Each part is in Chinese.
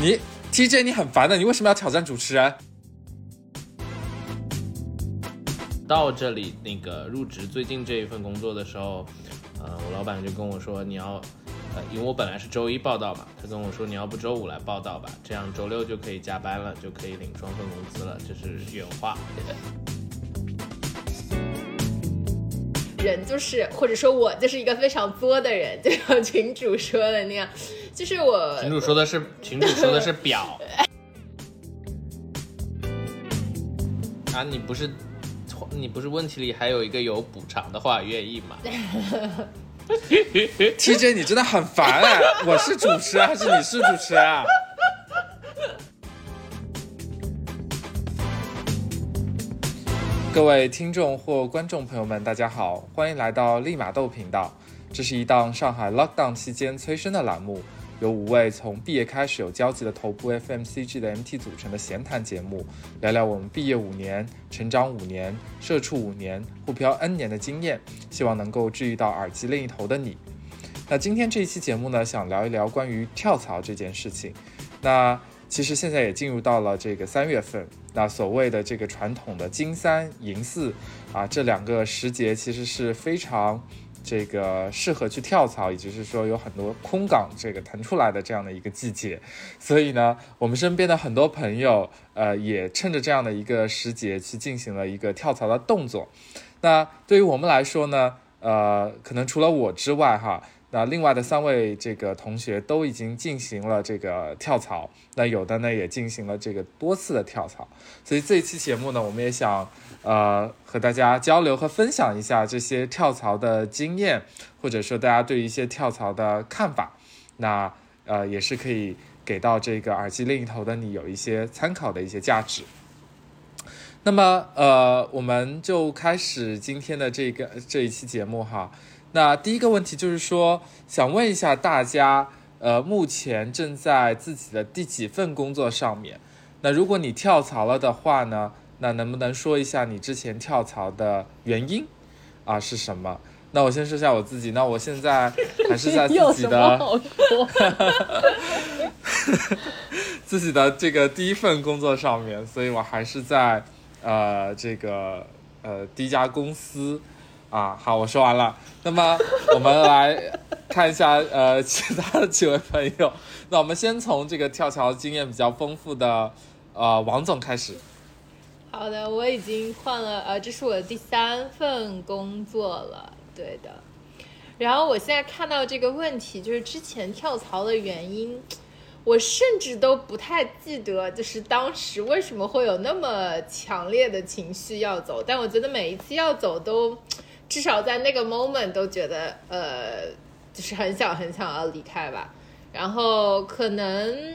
你 TJ 你很烦的，你为什么要挑战主持人？到这里那个入职最近这一份工作的时候，呃，我老板就跟我说你要，呃，因为我本来是周一报道嘛，他跟我说你要不周五来报道吧，这样周六就可以加班了，就可以领双份工资了，这是原话。人就是，或者说我就是一个非常作的人，就像群主说的那样，就是我。群主说的是，群主说的是表。啊，你不是，你不是问题里还有一个有补偿的话，愿意吗？TJ，你真的很烦哎！我是主持还是你是主持啊？各位听众或观众朋友们，大家好，欢迎来到立马豆频道。这是一档上海 lockdown 期间催生的栏目，由五位从毕业开始有交集的头部 FMCG 的 MT 组成的闲谈节目，聊聊我们毕业五年、成长五年、社畜五年、互漂 N 年的经验，希望能够治愈到耳机另一头的你。那今天这一期节目呢，想聊一聊关于跳槽这件事情。那其实现在也进入到了这个三月份，那所谓的这个传统的金三银四啊，这两个时节其实是非常这个适合去跳槽，也就是说有很多空岗这个腾出来的这样的一个季节。所以呢，我们身边的很多朋友，呃，也趁着这样的一个时节去进行了一个跳槽的动作。那对于我们来说呢，呃，可能除了我之外，哈。那另外的三位这个同学都已经进行了这个跳槽，那有的呢也进行了这个多次的跳槽，所以这一期节目呢，我们也想呃和大家交流和分享一下这些跳槽的经验，或者说大家对一些跳槽的看法，那呃也是可以给到这个耳机另一头的你有一些参考的一些价值。那么呃我们就开始今天的这个这一期节目哈。那第一个问题就是说，想问一下大家，呃，目前正在自己的第几份工作上面？那如果你跳槽了的话呢，那能不能说一下你之前跳槽的原因啊是什么？那我先说一下我自己，那我现在还是在 自己的，自己的这个第一份工作上面，所以我还是在呃这个呃第一家公司。啊，好，我说完了。那么我们来看一下，呃，其他的几位朋友。那我们先从这个跳槽经验比较丰富的，呃，王总开始。好的，我已经换了，呃，这是我的第三份工作了，对的。然后我现在看到这个问题，就是之前跳槽的原因，我甚至都不太记得，就是当时为什么会有那么强烈的情绪要走。但我觉得每一次要走都。至少在那个 moment 都觉得，呃，就是很想很想要离开吧。然后可能，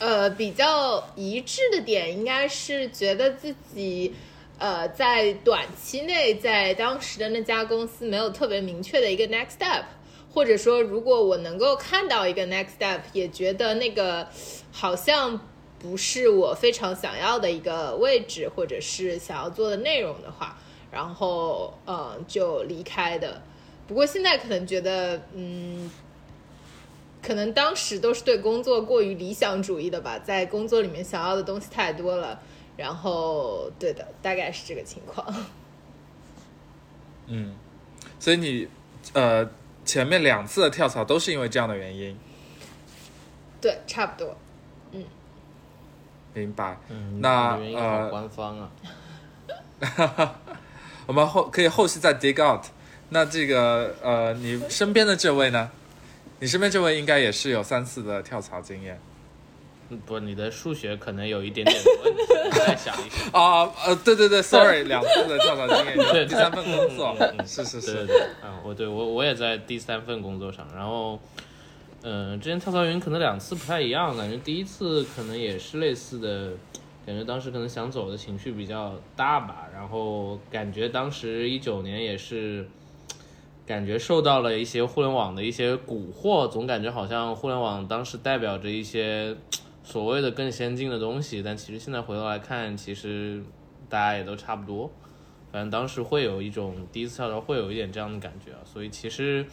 呃，比较一致的点应该是觉得自己，呃，在短期内在当时的那家公司没有特别明确的一个 next step，或者说如果我能够看到一个 next step，也觉得那个好像不是我非常想要的一个位置，或者是想要做的内容的话。然后，嗯，就离开的。不过现在可能觉得，嗯，可能当时都是对工作过于理想主义的吧，在工作里面想要的东西太多了。然后，对的，大概是这个情况。嗯，所以你，呃，前面两次的跳槽都是因为这样的原因。对，差不多。嗯，明白。嗯，那呃，官方啊。我们后可以后续再 dig out。那这个呃，你身边的这位呢？你身边这位应该也是有三次的跳槽经验。不，你的数学可能有一点点问题，再想一想。啊呃，对对对，sorry，两次的跳槽经验，对第三份工作，是是是，对对，嗯，我对我我也在第三份工作上，然后嗯，之前跳槽原因可能两次不太一样，感觉第一次可能也是类似的。感觉当时可能想走的情绪比较大吧，然后感觉当时一九年也是，感觉受到了一些互联网的一些蛊惑，总感觉好像互联网当时代表着一些所谓的更先进的东西，但其实现在回头来看，其实大家也都差不多。反正当时会有一种第一次跳槽会有一点这样的感觉啊，所以其实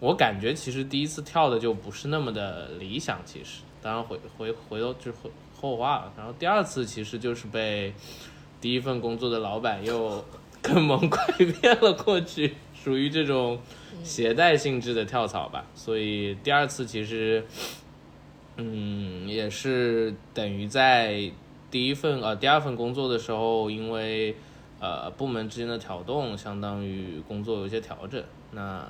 我感觉其实第一次跳的就不是那么的理想，其实。当然回回回头就后后话了。然后第二次其实就是被第一份工作的老板又坑蒙拐骗了过去，属于这种携带性质的跳槽吧。所以第二次其实，嗯，也是等于在第一份呃第二份工作的时候，因为呃部门之间的调动，相当于工作有一些调整，那、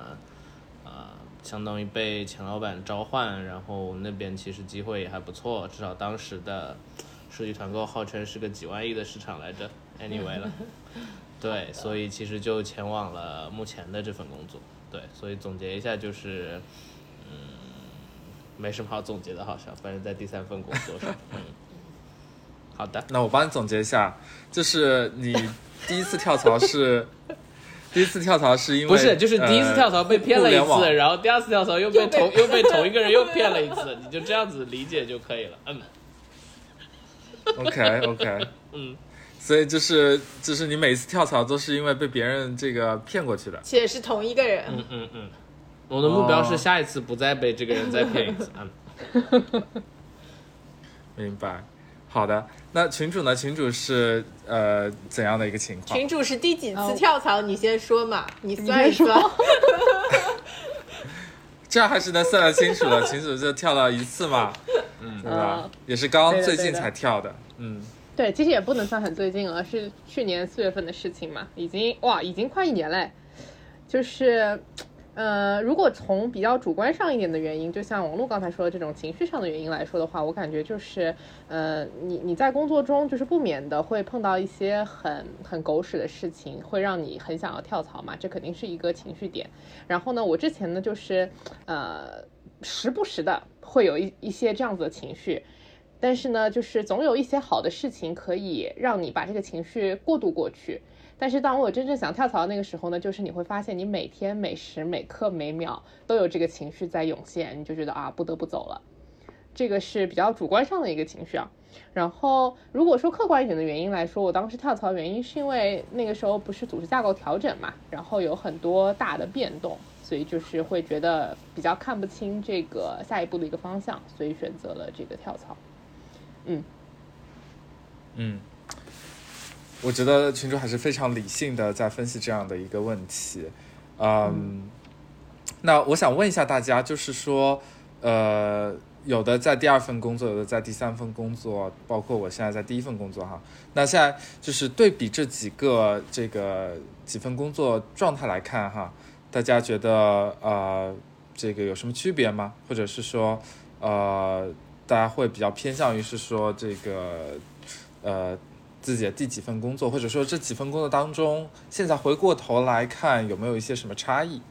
相当于被钱老板召唤，然后那边其实机会也还不错，至少当时的数据团购号称是个几万亿的市场来着。Anyway 了，对，所以其实就前往了目前的这份工作。对，所以总结一下就是，嗯，没什么好总结的，好像反正在第三份工作上，嗯，好的，那我帮你总结一下，就是你第一次跳槽是第一次跳槽是因为不是，就是第一次跳槽被骗了一次，然后第二次跳槽又被同又被同一个人又骗了一次，你就这样子理解就可以了。嗯 OK OK，嗯，所以就是就是你每一次跳槽都是因为被别人这个骗过去的。且是同一个人。嗯嗯嗯，我的目标是哦下一次不再被这个人再骗一次。嗯，明白。好的，那群主呢？群主是呃怎样的一个情况？群主是第几次哦跳槽？你先说嘛，你 你算一算。这样还是能算得清楚的。群主就跳了一次嘛，嗯，对吧嗯？也是刚对的对的最近才跳的，嗯，对，其实也不能算很最近了，是去年四月份的事情嘛，已经哇，已经快一年嘞。就是，呃，如果从比较主观上一点的原因，就像王璐刚才说的这种情绪上的原因来说的话，我感觉就是，呃，你你在工作中就是不免的会碰到一些很很狗屎的事情，会让你很想要跳槽嘛，这肯定是一个情绪点。然后呢，我之前呢就是，呃，时不时的会有一一些这样子的情绪，但是呢，就是总有一些好的事情可以让你把这个情绪过渡过去。但是当我真正想跳槽的那个时候呢，就是你会发现你每天每时每刻每秒都有这个情绪在涌现，你就觉得啊不得不走了。这个是比较主观上的一个情绪啊。然后如果说客观一点的原因来说，我当时跳槽原因是因为那个时候不是组织架构调整嘛，然后有很多大的变动，所以就是会觉得比较看不清这个下一步的一个方向，所以选择了这个跳槽。嗯嗯，我觉得群主还是非常理性的在分析这样的一个问题。嗯，那我想问一下大家，就是说，呃，有的在第二份工作，有的在第三份工作，包括我现在在第一份工作哈。那现在就是对比这几个这个几份工作状态来看哈，大家觉得呃这个有什么区别吗？或者是说呃大家会比较偏向于是说这个呃自己的第几份工作，或者说这几份工作当中，现在回过头来看有没有一些什么差异？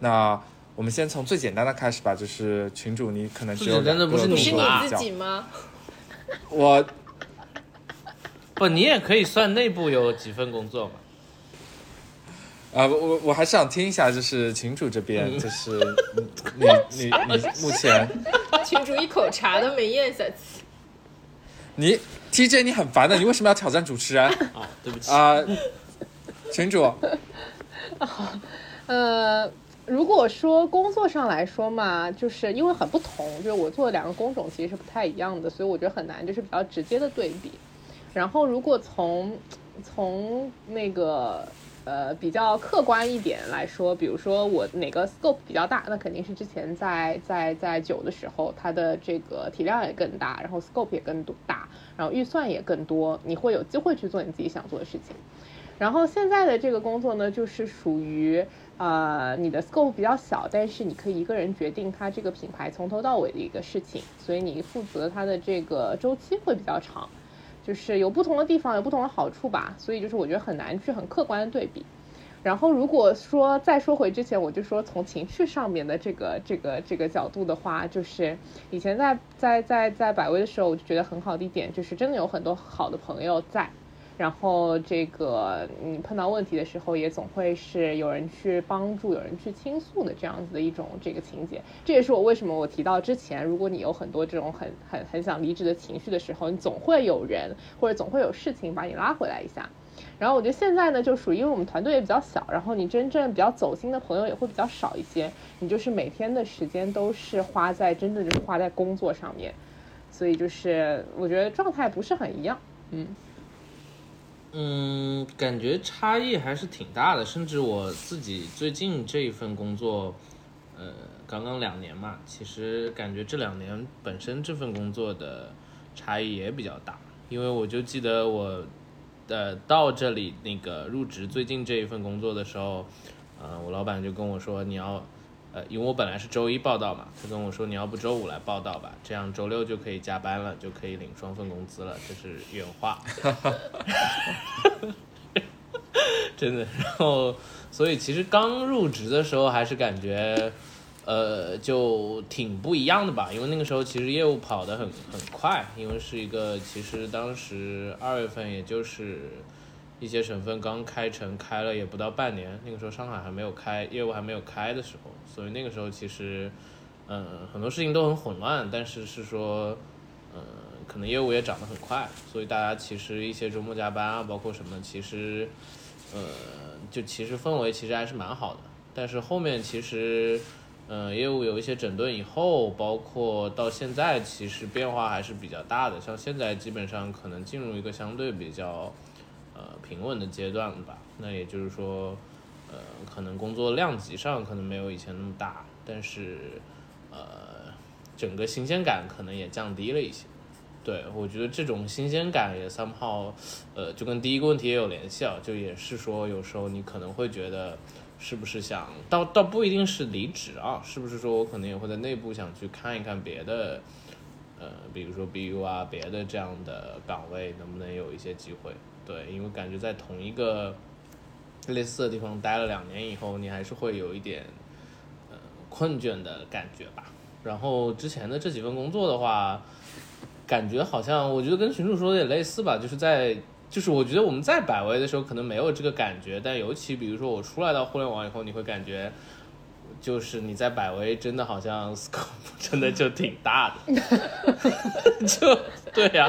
那我们先从最简单的开始吧，就是群主你可能只有最简单的两个不是你是你自己吗？我不，你也可以算内部有几份工作嘛。啊、我我我还是想听一下，就是群主这边，嗯就是 你你你你目前 群主一口茶都没咽下去。你 TJ 你很烦的，你为什么要挑战主持人 啊，对不起。啊、群主，呃，如果说工作上来说嘛，就是因为很不同，就是我做的两个工种其实是不太一样的，所以我觉得很难就是比较直接的对比。然后如果从从那个呃比较客观一点来说，比如说我哪个 scope 比较大，那肯定是之前在在在九的时候，它的这个体量也更大，然后 scope 也更多大，然后预算也更多，你会有机会去做你自己想做的事情。然后现在的这个工作呢，就是属于呃你的 scope 比较小，但是你可以一个人决定它这个品牌从头到尾的一个事情，所以你负责它的这个周期会比较长，就是有不同的地方有不同的好处吧，所以就是我觉得很难去很客观的对比。然后如果说再说回之前，我就说从情绪上面的这个这个这个角度的话，就是以前在在在在百威的时候，我就觉得很好的一点就是真的有很多好的朋友在，然后这个你碰到问题的时候，也总会是有人去帮助、有人去倾诉的这样子的一种这个情节。这也是我为什么我提到之前，如果你有很多这种很很很想离职的情绪的时候，你总会有人或者总会有事情把你拉回来一下。然后我觉得现在呢，就属于因为我们团队也比较小，然后你真正比较走心的朋友也会比较少一些，你就是每天的时间都是花在真正就是花在工作上面，所以就是我觉得状态不是很一样，嗯。嗯，感觉差异还是挺大的，甚至我自己最近这一份工作，呃，刚刚两年嘛，其实感觉这两年本身这份工作的差异也比较大，因为我就记得我，呃，到这里那个入职最近这一份工作的时候，呃，我老板就跟我说你要。因为我本来是周一报道嘛，他跟我说你要不周五来报道吧，这样周六就可以加班了，就可以领双份工资了，这是原话。真的，然后所以其实刚入职的时候还是感觉，呃，就挺不一样的吧，因为那个时候其实业务跑得很很快，因为是一个其实当时二月份也就是。一些省份刚开城，开了也不到半年，那个时候上海还没有开业务还没有开的时候，所以那个时候其实，嗯，很多事情都很混乱，但是是说，嗯，可能业务也涨得很快，所以大家其实一些周末加班啊，包括什么，其实，呃，就其实氛围其实还是蛮好的。但是后面其实，嗯，业务有一些整顿以后，包括到现在，其实变化还是比较大的。像现在基本上可能进入一个相对比较。呃，平稳的阶段吧，那也就是说，呃，可能工作量级上可能没有以前那么大，但是，呃，整个新鲜感可能也降低了一些。对我觉得这种新鲜感也 somehow，呃，就跟第一个问题也有联系啊，就也是说有时候你可能会觉得，是不是想，倒倒不一定是离职啊，是不是说我可能也会在内部想去看一看别的，呃，比如说 BU 啊，别的这样的岗位能不能有一些机会。对，因为感觉在同一个类似的地方待了两年以后，你还是会有一点呃困倦的感觉吧。然后之前的这几份工作的话，感觉好像我觉得跟群主说的也类似吧，就是在就是我觉得我们在百威的时候可能没有这个感觉，但尤其比如说我出来到互联网以后，你会感觉。就是你在百威真的好像 scope 真的就挺大的，就对呀，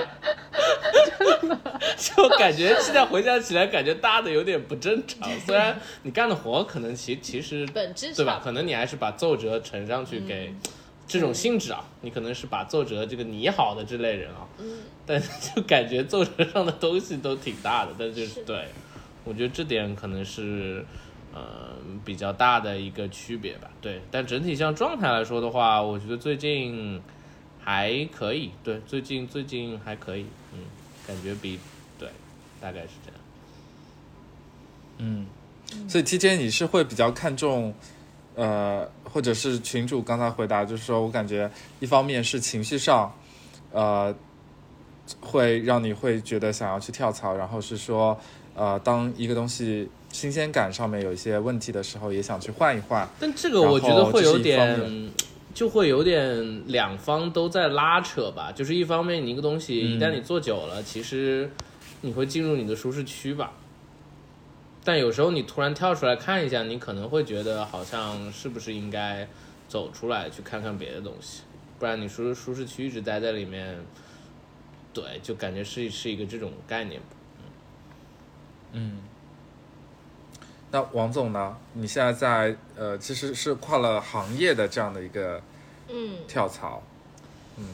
就感觉现在回想起来感觉大的有点不正常。虽然你干的活可能其其实本质对吧？可能你还是把奏折呈上去给这种性质啊，你可能是把奏折这个拟好的这类人啊，但就感觉奏折上的东西都挺大的，但就是对我觉得这点可能是。嗯，嗯比较大的一个区别吧，对。但整体像状态来说的话，我觉得最近还可以，对，最近最近还可以，嗯，感觉比对，大概是这样。嗯，所以 T J 你是会比较看重，呃，或者是群主刚才回答，就是说我感觉一方面是情绪上，呃，会让你会觉得想要去跳槽，然后是说，呃，当一个东西。新鲜感上面有一些问题的时候，也想去换一换。但这个我觉得会有点，就会有点两方都在拉扯吧。就是一方面，你一个东西一旦你做久了，其实你会进入你的舒适区吧。但有时候你突然跳出来看一下，你可能会觉得好像是不是应该走出来去看看别的东西，不然你舒舒适区一直待在里面，对，就感觉是是一个这种概念。嗯。那王总呢？你现在在呃，其实是跨了行业的这样的一个嗯跳槽，嗯，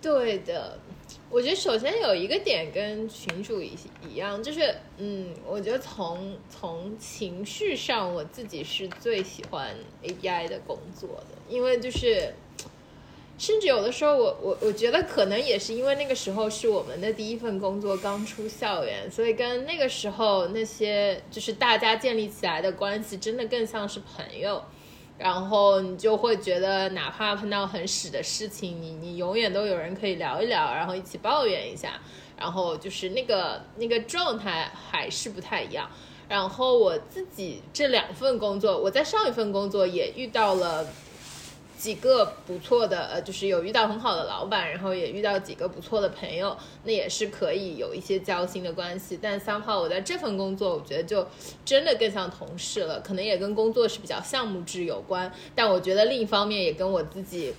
对的。我觉得首先有一个点跟群主一一样，就是嗯，我觉得从从情绪上，我自己是最喜欢 API 的工作的，因为就是。甚至有的时候，我我我觉得可能也是因为那个时候是我们的第一份工作，刚出校园，所以跟那个时候那些就是大家建立起来的关系，真的更像是朋友。然后你就会觉得，哪怕碰到很屎的事情，你你永远都有人可以聊一聊，然后一起抱怨一下。然后就是那个那个状态还是不太一样。然后我自己这两份工作，我在上一份工作也遇到了。几个不错的，呃，就是有遇到很好的老板，然后也遇到几个不错的朋友，那也是可以有一些交心的关系。但三号，我在这份工作，我觉得就真的更像同事了，可能也跟工作是比较项目制有关。但我觉得另一方面也跟我自己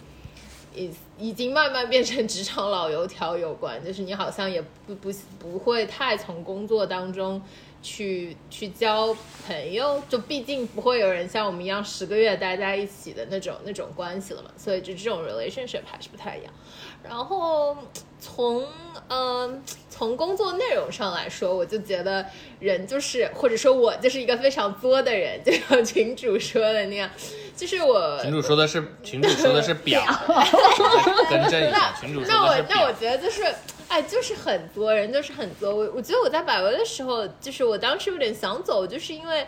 已已经慢慢变成职场老油条有关，就是你好像也不不不会太从工作当中去去交朋友，就毕竟不会有人像我们一样十个月待在一起的那种那种关系了嘛，所以就这种 relationship 还是不太一样。然后从嗯从工作内容上来说，我就觉得人就是或者说我就是一个非常作的人，就像群主说的那样，就是我 群主说的是 群主说的是表，跟正一下，群主说那我的是那我表。觉得就是，哎，就是很多，人就是很多。我我觉得我在百威的时候，就是我当时有点想走，就是因为，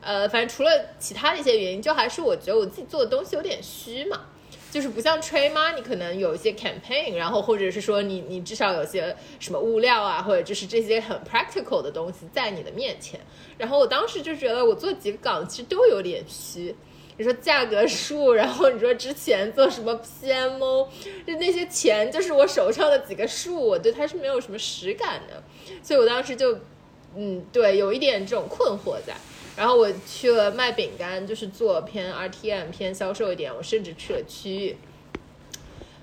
呃，反正除了其他的一些原因，就还是我觉得我自己做的东西有点虚嘛。就是不像 Trade Money 可能有一些 campaign，然后或者是说你你至少有些什么物料啊，或者就是这些很 practical 的东西在你的面前。然后我当时就觉得我做几个岗其实都有点虚。你说价格数，然后你说之前做什么 PMO，就那些钱就是我手上的几个数，我对它是没有什么实感的，所以我当时就，嗯，对，有一点这种困惑在。然后我去了卖饼干，就是做偏 RTM 偏销售一点，我甚至去了区域。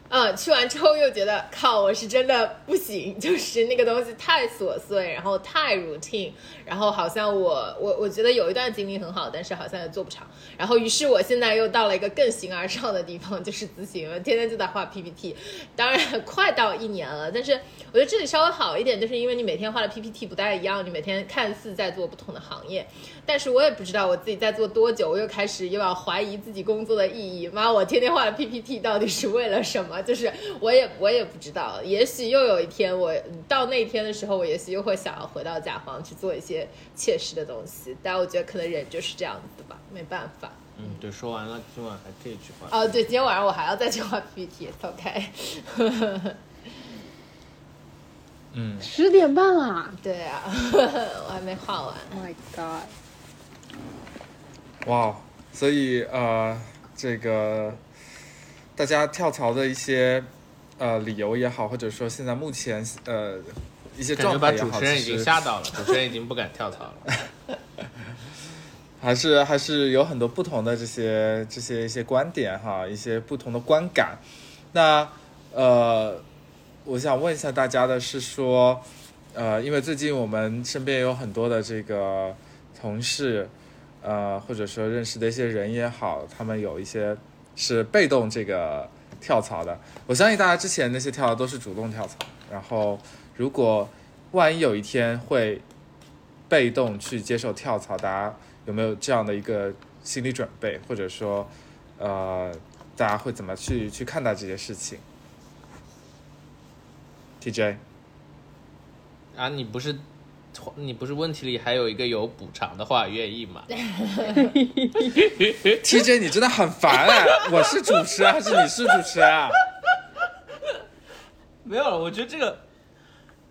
嗯，去完之后又觉得靠，我是真的不行，就是那个东西太琐碎，然后太 routine，然后好像我我我觉得有一段经历很好，但是好像也做不长。然后于是我现在又到了一个更形而上的地方，就是咨询了，天天就在画 PPT。当然快到一年了，但是我觉得这里稍微好一点，就是因为你每天画的 PPT 不太一样，你每天看似在做不同的行业，但是我也不知道我自己在做多久，我又开始又要怀疑自己工作的意义。妈，我天天画的 PPT 到底是为了什么？就是我也我也不知道，也许又有一天我到那天的时候，我也许又会想要回到甲方去做一些切实的东西。但我觉得可能人就是这样子的吧，没办法。嗯，对，说完了，今晚还可以去画。哦，对，今天晚上我还要再去画 PPT，OK。嗯，十点半啦对啊，我还没画完。！My God，哇，所以呃，这个大家跳槽的一些呃理由也好，或者说现在目前呃一些状态也好，主持人已经吓到了，主持人已经不敢跳槽了。还是还是有很多不同的这些这些一些观点哈，一些不同的观感。那呃，我想问一下大家的是说，呃，因为最近我们身边有很多的这个同事，呃，或者说认识的一些人也好，他们有一些是被动这个跳槽的。我相信大家之前那些跳槽都是主动跳槽，然后如果万一有一天会被动去接受跳槽，大家有没有这样的一个心理准备，或者说，呃，大家会怎么去去看待这些事情？TJ，啊，你不是，你不是问题里还有一个有补偿的话，愿意吗？TJ，你真的很烦哎！我是主持人还是你是主持人啊？没有了，我觉得这个，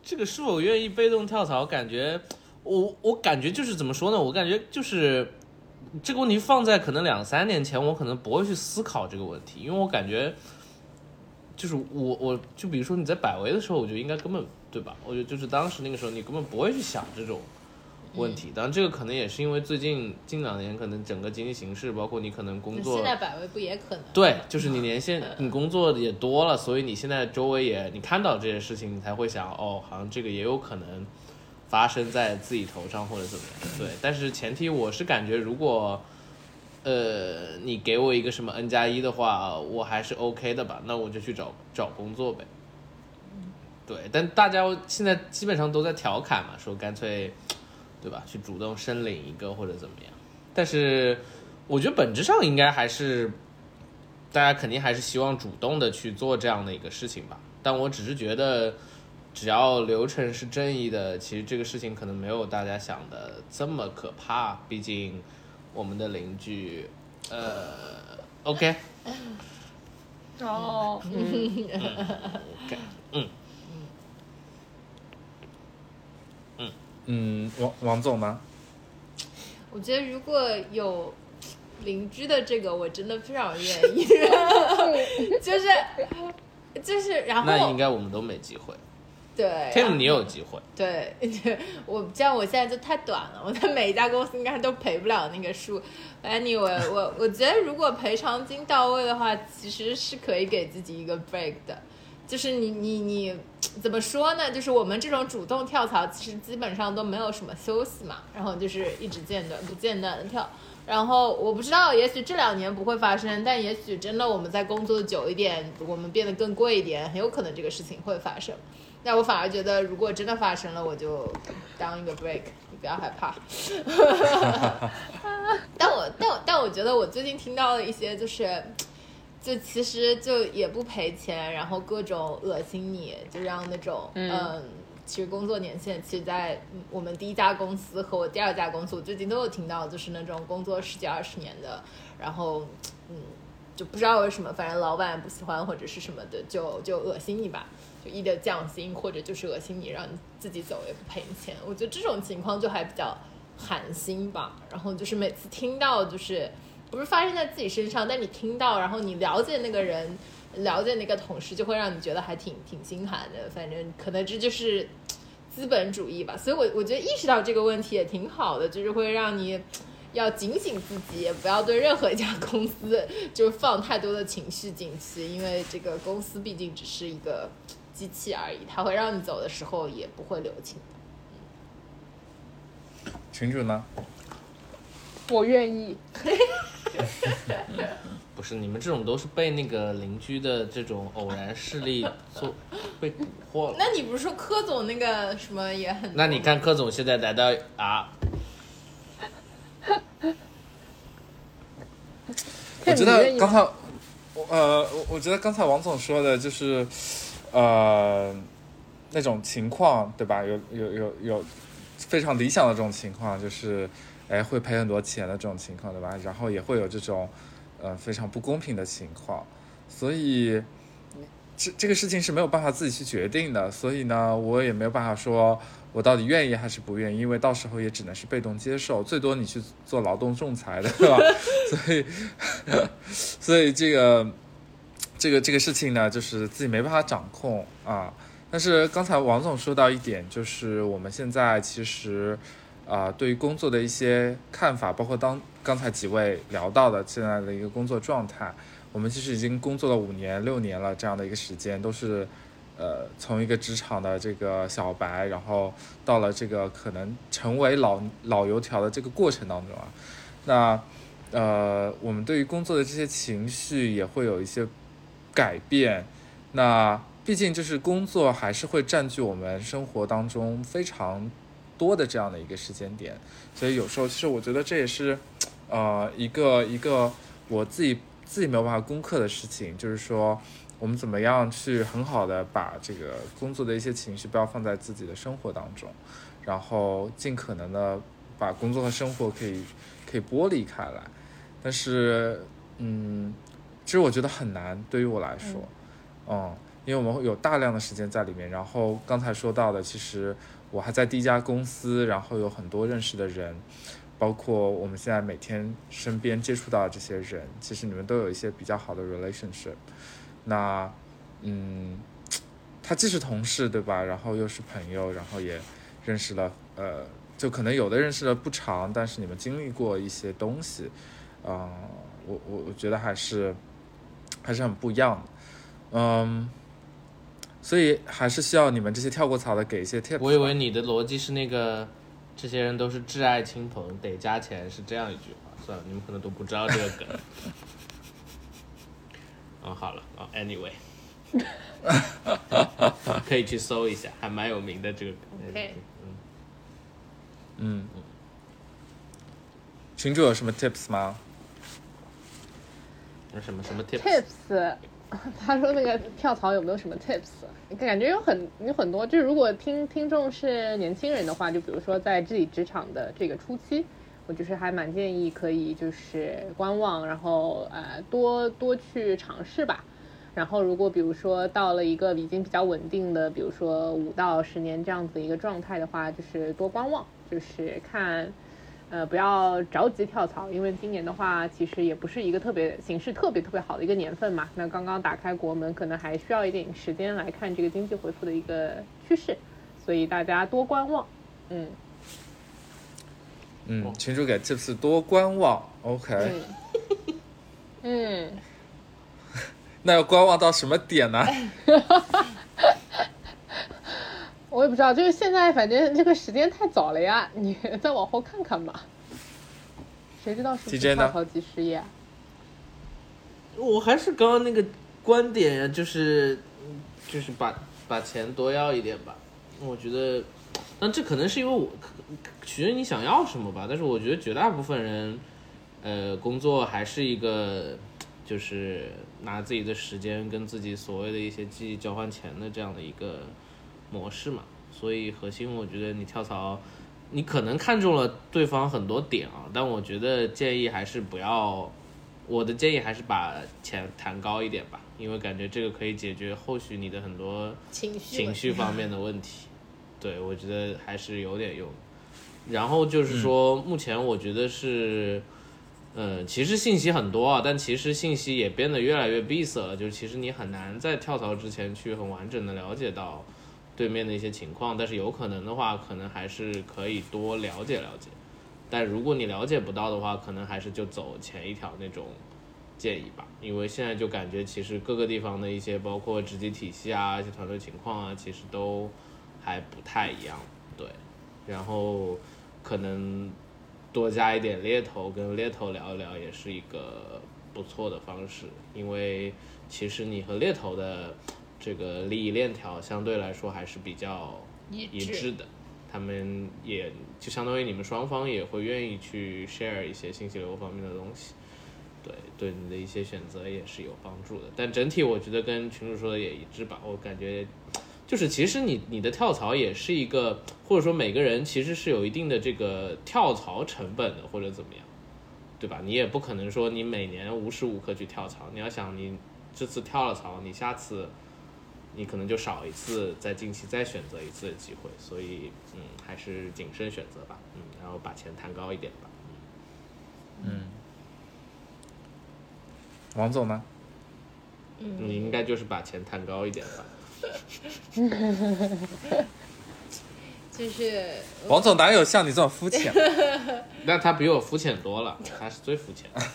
这个是否愿意被动跳槽，感觉我我感觉就是怎么说呢？我感觉就是这个问题放在可能两三年前，我可能不会去思考这个问题，因为我感觉就是我我就比如说你在百维的时候，我觉得应该根本对吧？我觉得就是当时那个时候，你根本不会去想这种问题。当然，这个可能也是因为最近近两年可能整个经济形势，包括你可能工作现在百威不也可能？对，就是你年限，你工作也多了，所以你现在周围也你看到这些事情，你才会想，哦，好像这个也有可能发生在自己头上或者怎么样。对，但是前提我是感觉，如果呃你给我一个什么 N 加一的话，我还是 OK 的吧，那我就去找找工作呗。对，但大家现在基本上都在调侃嘛，说干脆，对吧，去主动申领一个或者怎么样。但是我觉得本质上应该还是，大家肯定还是希望主动的去做这样的一个事情吧。但我只是觉得，只要流程是正义的，其实这个事情可能没有大家想的这么可怕。毕竟我们的邻居，呃，OK，哦，嗯，OK，嗯，嗯，王王总吗？我觉得如果有邻居的这个，我真的非常愿意，就是就是，然后那应该我们都没机会。对 Tim 你有机会，对，我这样我现在就太短了，我在每一家公司应该都赔不了那个数。Anyway，我我觉得如果赔偿金到位的话，其实是可以给自己一个 break 的。就是你你你怎么说呢？就是我们这种主动跳槽，其实基本上都没有什么休息嘛，然后就是一直间断不间断的跳。然后我不知道，也许这两年不会发生，但也许真的我们在工作的久一点，我们变得更贵一点，很有可能这个事情会发生。那我反而觉得，如果真的发生了，我就当一个 break，你不要害怕。但我但我但我觉得，我最近听到了一些，就是就其实就也不赔钱，然后各种恶心你，就让那种嗯，其实工作年限，其实，在我们第一家公司和我第二家公司，我最近都有听到，就是那种工作十几二十年的，然后嗯，就不知道为什么，反正老板不喜欢或者是什么的，就就恶心你吧。就一的降薪，或者就是恶心你，让你自己走也不赔你钱。我觉得这种情况就还比较寒心吧。然后就是每次听到，就是不是发生在自己身上，但你听到，然后你了解那个人，了解那个同事，就会让你觉得还挺挺心寒的。反正可能这就是资本主义吧。所以，我我觉得意识到这个问题也挺好的，就是会让你要警醒自己，不要对任何一家公司就放太多的情绪进去，因为这个公司毕竟只是一个。机器而已，它会让你走的时候也不会留情。群主呢？我愿意。不是你们这种都是被那个邻居的这种偶然势力所 被蛊惑了。那你不是说柯总那个什么也很？那你看柯总现在来到啊？我觉得刚才，呃，我我觉得刚才王总说的就是。呃，那种情况对吧？有有有有非常理想的这种情况，就是哎会赔很多钱的这种情况对吧？然后也会有这种呃非常不公平的情况，所以这这个事情是没有办法自己去决定的。所以呢，我也没有办法说我到底愿意还是不愿意，因为到时候也只能是被动接受，最多你去做劳动仲裁的，对吧？所以 所以这个。这个这个事情呢，就是自己没办法掌控啊。但是刚才王总说到一点，就是我们现在其实啊，对于工作的一些看法，包括当刚才几位聊到的现在的一个工作状态，我们其实已经工作了五年、六年了，这样的一个时间，都是呃从一个职场的这个小白，然后到了这个可能成为老老油条的这个过程当中啊。那呃，我们对于工作的这些情绪也会有一些。改变，那毕竟就是工作还是会占据我们生活当中非常多的这样的一个时间点，所以有时候其实我觉得这也是，呃，一个一个我自己自己没有办法攻克的事情，就是说我们怎么样去很好的把这个工作的一些情绪不要放在自己的生活当中，然后尽可能的把工作和生活可以可以剥离开来，但是嗯。其实我觉得很难，对于我来说，嗯，因为我们有大量的时间在里面。然后刚才说到的，其实我还在第一家公司，然后有很多认识的人，包括我们现在每天身边接触到的这些人，其实你们都有一些比较好的 relationship。那，嗯，他既是同事，对吧？然后又是朋友，然后也认识了，呃，就可能有的认识了不长，但是你们经历过一些东西，嗯，我我我觉得还是。还是很不一样的，嗯，所以还是需要你们这些跳过槽的给一些 tip。我以为你的逻辑是那个，这些人都是挚爱亲朋，得加钱，是这样一句话。算了，你们可能都不知道这个梗。嗯，好了啊，anyway，可以去搜一下，还蛮有名的这个。OK。嗯嗯。群主有什么 tips 吗？有什么什么 tips？他说那个跳槽有没有什么 tips？感觉有很有很多。就是如果听听众是年轻人的话，就比如说在自己职场的这个初期，我就是还蛮建议可以就是观望，然后呃多多去尝试吧。然后如果比如说到了一个已经比较稳定的，比如说五到十年这样子一个状态的话，就是多观望，就是看。呃，不要着急跳槽，因为今年的话，其实也不是一个特别形势特别特别好的一个年份嘛。那刚刚打开国门，可能还需要一点时间来看这个经济恢复的一个趋势，所以大家多观望。嗯嗯，群主给 tips 多观望，OK，嗯嗯，那要观望到什么点呢？我也不知道，就是现在反正这个时间太早了呀，你 再往后看看吧。谁知道是不是呢跳槽即失业啊？我还是刚刚那个观点呀，就是嗯就是把把钱多要一点吧。我觉得，但这可能是因为我可取决于你想要什么吧。但是我觉得绝大部分人，呃，工作还是一个就是拿自己的时间跟自己所谓的一些记忆交换钱的这样的一个模式嘛。所以核心，我觉得你跳槽，你可能看中了对方很多点啊，但我觉得建议还是不要。我的建议还是把钱谈高一点吧，因为感觉这个可以解决后续你的很多情绪情绪方面的问题。对，我觉得还是有点用。然后就是说，目前我觉得是，呃，其实信息很多啊，但其实信息也变得越来越闭塞了。就是其实你很难在跳槽之前去很完整的了解到对面的一些情况，但是有可能的话，可能还是可以多了解了解。但如果你了解不到的话，可能还是就走前一条那种建议吧，因为现在就感觉其实各个地方的一些包括职级体系啊、一些团队情况啊，其实都还不太一样，对。然后可能多加一点猎头，跟猎头聊一聊也是一个不错的方式，因为其实你和猎头的这个利益链条相对来说还是比较一一致的。他们也就相当于你们双方也会愿意去 share 一些信息流方面的东西，对，对你的一些选择也是有帮助的。但整体我觉得跟群主说的也一致吧，我感觉就是其实你你的跳槽也是一个，或者说每个人其实是有一定的这个跳槽成本的，或者怎么样，对吧？你也不可能说你每年无时无刻去跳槽，你要想你这次跳了槽，你下次。你可能就少一次在近期再选择一次的机会，所以嗯，还是谨慎选择吧，嗯，然后把钱谈高一点吧。嗯，嗯王总呢？你应该就是把钱谈高一点吧。就是王总哪有像你这种肤浅？那他比我肤浅多了，他是最肤浅的。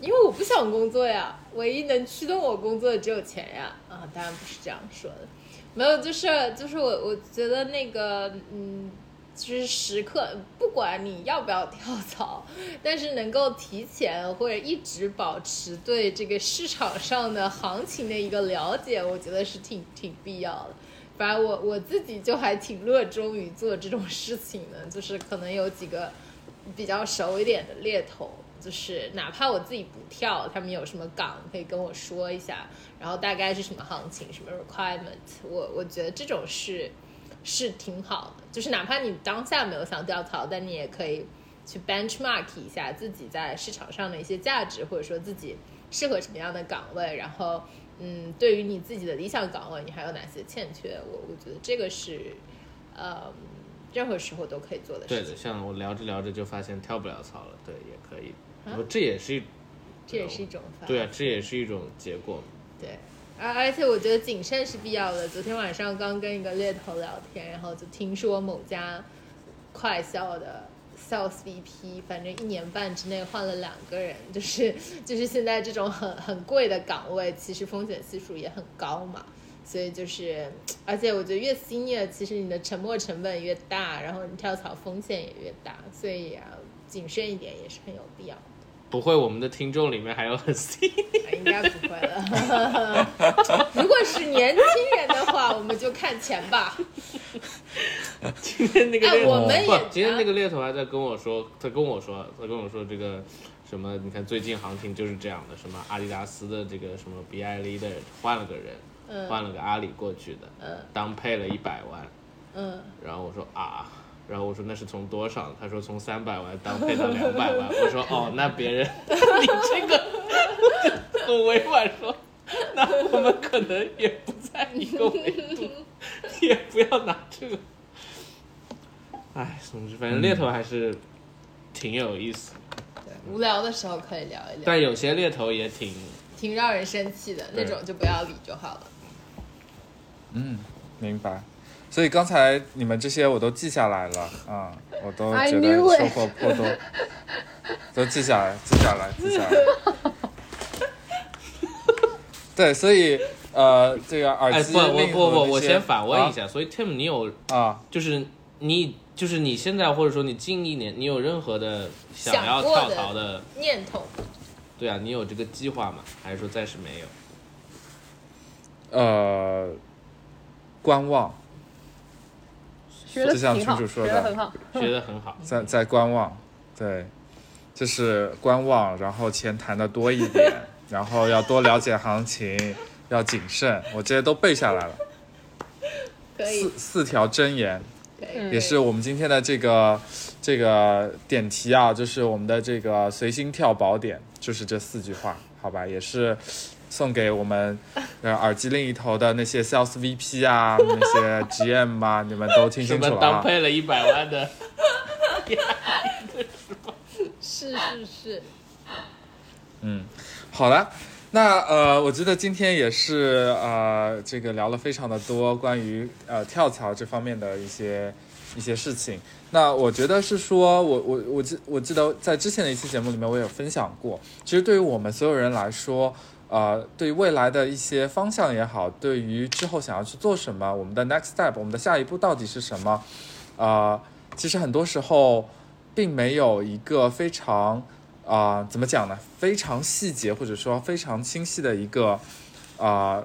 因为我不想工作呀，唯一能驱动我工作的只有钱呀。啊，当然不是这样说的，没有，就是就是我我觉得那个嗯，就是时刻不管你要不要跳槽，但是能够提前或者一直保持对这个市场上的行情的一个了解，我觉得是挺挺必要的。反正我我自己就还挺热衷于做这种事情的，就是可能有几个比较熟一点的猎头。就是哪怕我自己不跳，他们有什么岗可以跟我说一下，然后大概是什么行情，什么 requirement，我我觉得这种是是挺好的。就是哪怕你当下没有想跳槽，但你也可以去 benchmark 一下自己在市场上的一些价值，或者说自己适合什么样的岗位，然后嗯，对于你自己的理想岗位，你还有哪些欠缺？我我觉得这个是呃任何时候都可以做的事情。对的，像我聊着聊着就发现跳不了槽了，对，也可以。然后，这也是，这也是一种方对啊，这也是一种结果。对，而而且我觉得谨慎是必要的。昨天晚上刚跟一个猎头聊天，然后就听说某家快销的 sales VP，反正一年半之内换了两个人，就是 就是现在这种很很贵的岗位，其实风险系数也很高嘛。所以就是，而且我觉得越 senior，其实你的沉没成本越大，然后你跳槽风险也越大，所以啊谨慎一点也是很有必要的。不会，我们的听众里面还有很 senior，应该不会了。如果是年轻人的话，我们就看钱吧。今天那个猎头，我们也，今天那个猎头还在跟我说，他跟我说，他跟我说这个什么，你看最近行情就是这样的，什么阿迪达斯的这个什么 BI leader 换了个人。换了个阿里过去的，嗯，当配了一百万，嗯，然后我说啊，然后我说那是从多少？他说从三百万当配到两百万。我说哦，那别人 你这个很委婉说，那我们可能也不在一个维度，也不要拿这个。哎，总之反正猎头还是挺有意思，对，无聊的时候可以聊一聊，但有些猎头也挺挺让人生气的那种，就不要理就好了。嗯，明白。所以刚才你们这些我都记下来了啊、我都觉得收获颇多，都记下来，记下来，记下来。对，所以呃，这个耳哎，机不，不不，我先反问一下，所以 Tim，你有啊，就是你就是你现在或者说你近一年，你有任何的想要跳槽的？念头，对啊，你有这个计划吗？还是说暂时没有？呃，观望，学的就像挺好，群主说的。学的很好。学得很好，在在观望，对，就是观望，然后钱谈的多一点，然后要多了解行情，要谨慎，我这些都背下来了，四，四条箴言。也是我们今天的这个这个点题啊，就是我们的这个随心跳宝典，就是这四句话，好吧？也是送给我们呃耳机另一头的那些 sales VP 啊，那些 GM 啊，你们都听清楚了啊。当配了一百万的？是是是，嗯，好了。那呃，我觉得今天也是呃，这个聊了非常的多关于呃跳槽这方面的一些一些事情。那我觉得是说，我我我记我记得在之前的一期节目里面我有分享过，其实对于我们所有人来说，呃，对于未来的一些方向也好，对于之后想要去做什么，我们的 next step，我们的下一步到底是什么，呃，其实很多时候并没有一个非常啊、怎么讲呢？非常细节或者说非常清晰的一个啊、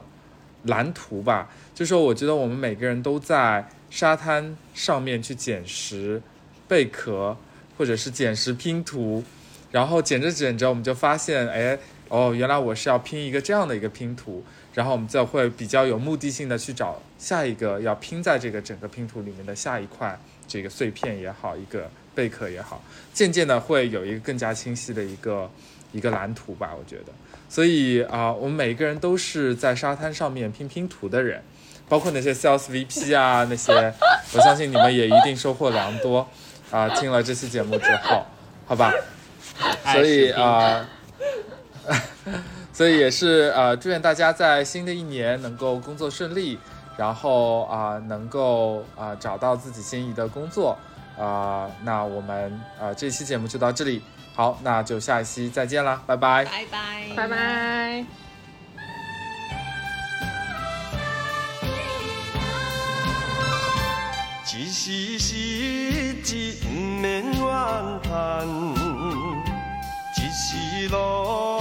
蓝图吧。就是说，我觉得我们每个人都在沙滩上面去捡拾贝壳，或者是捡拾拼图，然后捡着捡着，我们就发现，哎，哦，原来我是要拼一个这样的一个拼图，然后我们就会比较有目的性的去找下一个要拼在这个整个拼图里面的下一块这个碎片也好，一个贝壳也好，渐渐的会有一个更加清晰的一个一个蓝图吧，我觉得。所以啊、我们每一个人都是在沙滩上面拼拼图的人，包括那些 sales VP 啊，那些，我相信你们也一定收获良多啊、听了这期节目之后，好吧？所以啊、所以也是呃，祝愿大家在新的一年能够工作顺利，然后啊、能够啊、找到自己心仪的工作啊、那我们呃这期节目就到这里，好，那就下一期再见啦，拜拜。拜拜，拜拜。一时失志不免怨叹，一时落